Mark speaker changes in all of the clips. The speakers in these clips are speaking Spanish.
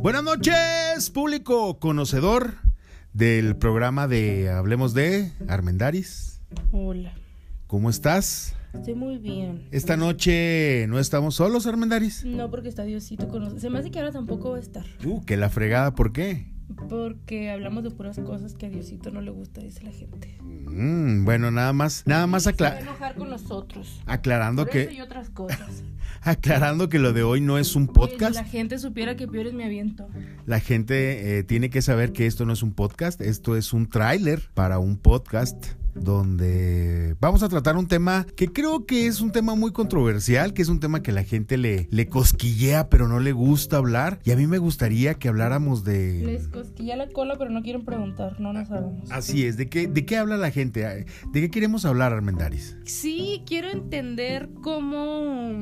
Speaker 1: Buenas noches, público conocedor del programa de Hablemos de Armendaris.
Speaker 2: Hola,
Speaker 1: ¿Cómo estás?
Speaker 2: estoy muy bien.
Speaker 1: Esta noche no estamos solos, Armendaris.
Speaker 2: No, porque está Diosito con nosotros. Se me hace que ahora tampoco va a estar.
Speaker 1: Uh, que la fregada, ¿por qué?
Speaker 2: Porque hablamos de puras cosas que a Diosito no le gusta, dice la gente.
Speaker 1: Mm, bueno, nada más, nada más
Speaker 2: Se va a
Speaker 1: acla-
Speaker 2: enojar con nosotros.
Speaker 1: aclarando
Speaker 2: Por eso y
Speaker 1: que
Speaker 2: otras cosas.
Speaker 1: aclarando que lo de hoy no es un podcast.
Speaker 2: si la gente supiera que peor es mi aviento.
Speaker 1: La gente eh, tiene que saber que esto no es un podcast, esto es un tráiler para un podcast donde vamos a tratar un tema que creo que es un tema muy controversial, que es un tema que la gente le, le cosquillea pero no le gusta hablar. Y a mí me gustaría que habláramos de...
Speaker 2: Les cosquilla la cola, pero no quieren preguntar, no nos sabemos.
Speaker 1: Así es, ¿de qué, ¿de qué habla la gente? ¿De qué queremos hablar, Armendaris?
Speaker 2: Sí, quiero entender cómo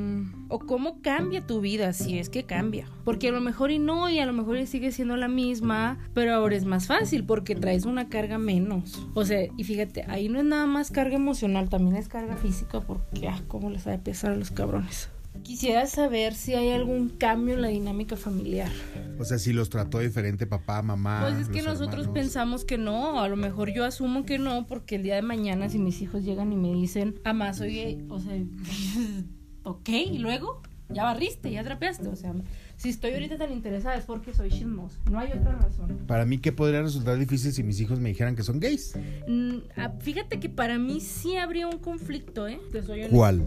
Speaker 2: o cómo cambia tu vida, si es que cambia. Porque a lo mejor y no, y a lo mejor y sigue siendo la misma, pero ahora es más fácil porque traes una carga menos. O sea, y fíjate, ahí no es nada más carga emocional, también es carga física porque, ah, cómo les ha de pesar a los cabrones. Quisiera saber si hay algún cambio en la dinámica familiar.
Speaker 1: O sea, si los trató diferente papá, mamá.
Speaker 2: Pues es que nosotros
Speaker 1: hermanos.
Speaker 2: pensamos que no, a lo mejor yo asumo que no, porque el día de mañana si mis hijos llegan y me dicen, mamá, soy gay", o sea, ok, y luego ya barriste, ya trapeaste, o sea, si estoy ahorita tan interesada es porque soy chismosa, no hay otra razón.
Speaker 1: Para mí, ¿qué podría resultar difícil si mis hijos me dijeran que son gays?
Speaker 2: Mm, ah, fíjate que para mí sí habría un conflicto, ¿eh? Te soy honesta.
Speaker 1: ¿Cuál?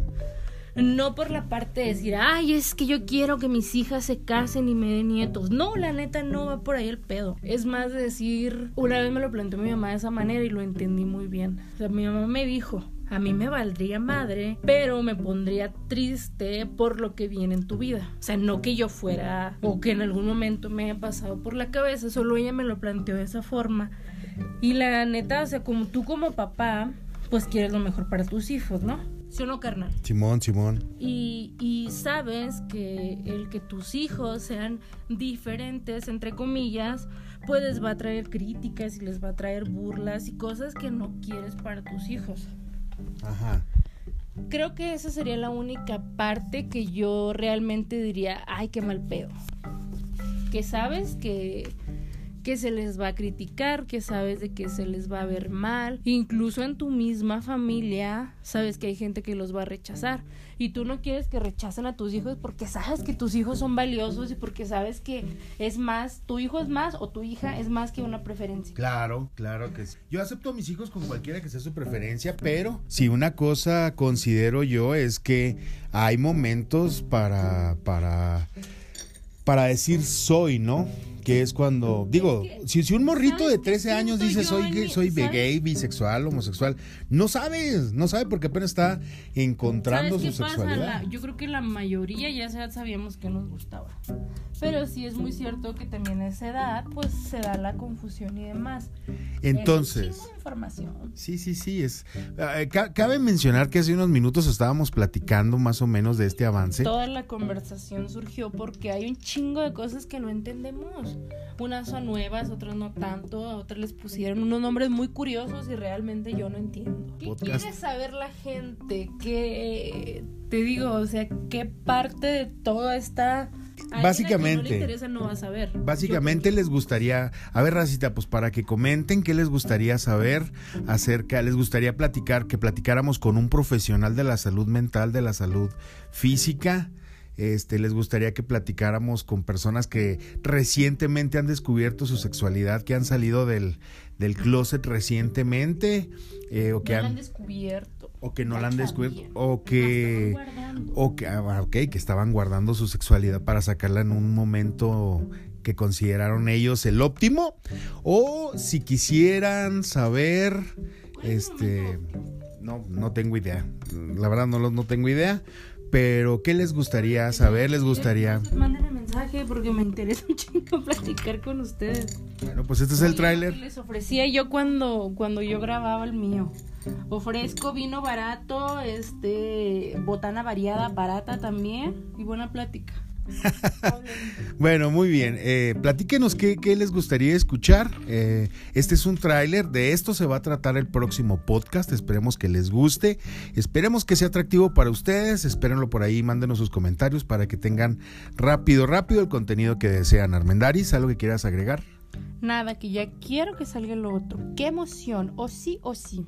Speaker 2: No por la parte de decir, ay, es que yo quiero que mis hijas se casen y me den nietos. No, la neta no va por ahí el pedo. Es más de decir, una vez me lo planteó mi mamá de esa manera y lo entendí muy bien. O sea, mi mamá me dijo, a mí me valdría madre, pero me pondría triste por lo que viene en tu vida. O sea, no que yo fuera o que en algún momento me haya pasado por la cabeza, solo ella me lo planteó de esa forma. Y la neta, o sea, como tú como papá, pues quieres lo mejor para tus hijos, ¿no? ¿Sí o no, carnal?
Speaker 1: Simón, Simón.
Speaker 2: Y, y sabes que el que tus hijos sean diferentes, entre comillas, pues les va a traer críticas y les va a traer burlas y cosas que no quieres para tus hijos.
Speaker 1: Ajá.
Speaker 2: Creo que esa sería la única parte que yo realmente diría, ay, qué mal pedo. Que sabes que, que se les va a criticar, que sabes de que se les va a ver mal. Incluso en tu misma familia, sabes que hay gente que los va a rechazar. Y tú no quieres que rechacen a tus hijos porque sabes que tus hijos son valiosos y porque sabes que es más, tu hijo es más o tu hija es más que una preferencia.
Speaker 1: Claro, claro que sí. Yo acepto a mis hijos con cualquiera que sea su preferencia, pero si una cosa considero yo es que hay momentos para para para decir soy, ¿no? Que es cuando, digo, si, si un morrito de
Speaker 2: ¿Sabes
Speaker 1: 13 años dice soy soy gay, bisexual, homosexual, no sabes, no sabe porque apenas está encontrando
Speaker 2: ¿Sabes
Speaker 1: su sexualidad.
Speaker 2: La- yo creo que la mayoría ya sa- sabíamos que nos gustaba. Pero sí es muy cierto que también a esa edad, pues se da la confusión y demás.
Speaker 1: Entonces,
Speaker 2: Es información.
Speaker 1: Sí, sí, sí, es. eh, ca- cabe mencionar que hace unos minutos estábamos platicando más o menos de este avance.
Speaker 2: Toda la conversación surgió porque hay un chingo de cosas que no entendemos. Unas son nuevas, otras no tanto, a otras les pusieron unos nombres muy curiosos y realmente yo no entiendo. ¿Qué
Speaker 1: Podcast.
Speaker 2: quiere saber la gente? ¿Qué te digo? O sea, ¿qué parte de toda esta a a quien no
Speaker 1: Básicamente.
Speaker 2: le interesa no va a saber.
Speaker 1: Básicamente les gustaría, a ver Racita, pues para que comenten qué les gustaría saber acerca, les gustaría platicar, que platicáramos con un profesional de la salud mental, de la salud física. Este, les gustaría que platicáramos con personas que recientemente han descubierto su sexualidad, que han salido del, del closet recientemente, eh, o que
Speaker 2: No la
Speaker 1: han,
Speaker 2: han descubierto.
Speaker 1: o que no la han descubierto, o que, o que, ah, ok, que estaban guardando su sexualidad para sacarla en un momento que consideraron ellos el óptimo, o si quisieran saber, este, no, no tengo idea, la verdad no, no tengo idea, pero ¿qué les gustaría saber? ¿Les gustaría?
Speaker 2: Mándenme mensaje porque me interesa un chingo platicar con ustedes.
Speaker 1: Bueno, pues este es el tráiler.
Speaker 2: Les ofrecía yo cuando, cuando yo grababa el mío. Ofrezco vino barato, este, botana variada barata también y buena plática.
Speaker 1: bueno, muy bien. Eh, platíquenos qué, les gustaría escuchar. Eh, este es un tráiler. De esto se va a tratar el próximo podcast. Esperemos que les guste. Esperemos que sea atractivo para ustedes. Espérenlo por ahí. Mándenos sus comentarios para que tengan rápido, rápido el contenido que desean. Armendaris, ¿algo que quieras agregar?
Speaker 2: Nada, que ya quiero que salga lo otro. ¡Qué emoción! O sí o sí.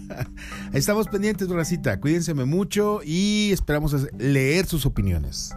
Speaker 1: Estamos pendientes, Racita. Cuídense mucho y esperamos leer sus opiniones.